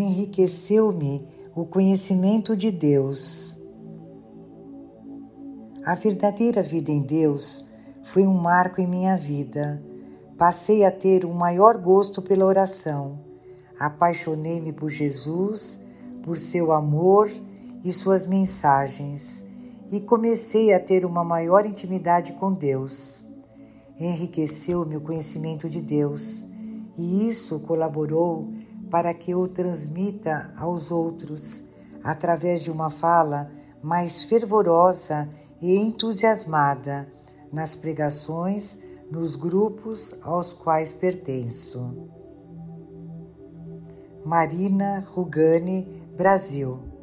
enriqueceu-me o conhecimento de Deus. A verdadeira vida em Deus foi um marco em minha vida. Passei a ter um maior gosto pela oração. Apaixonei-me por Jesus, por seu amor e suas mensagens, e comecei a ter uma maior intimidade com Deus. Enriqueceu-me o conhecimento de Deus, e isso colaborou para que eu transmita aos outros, através de uma fala mais fervorosa e entusiasmada nas pregações nos grupos aos quais pertenço. Marina Rugani, Brasil.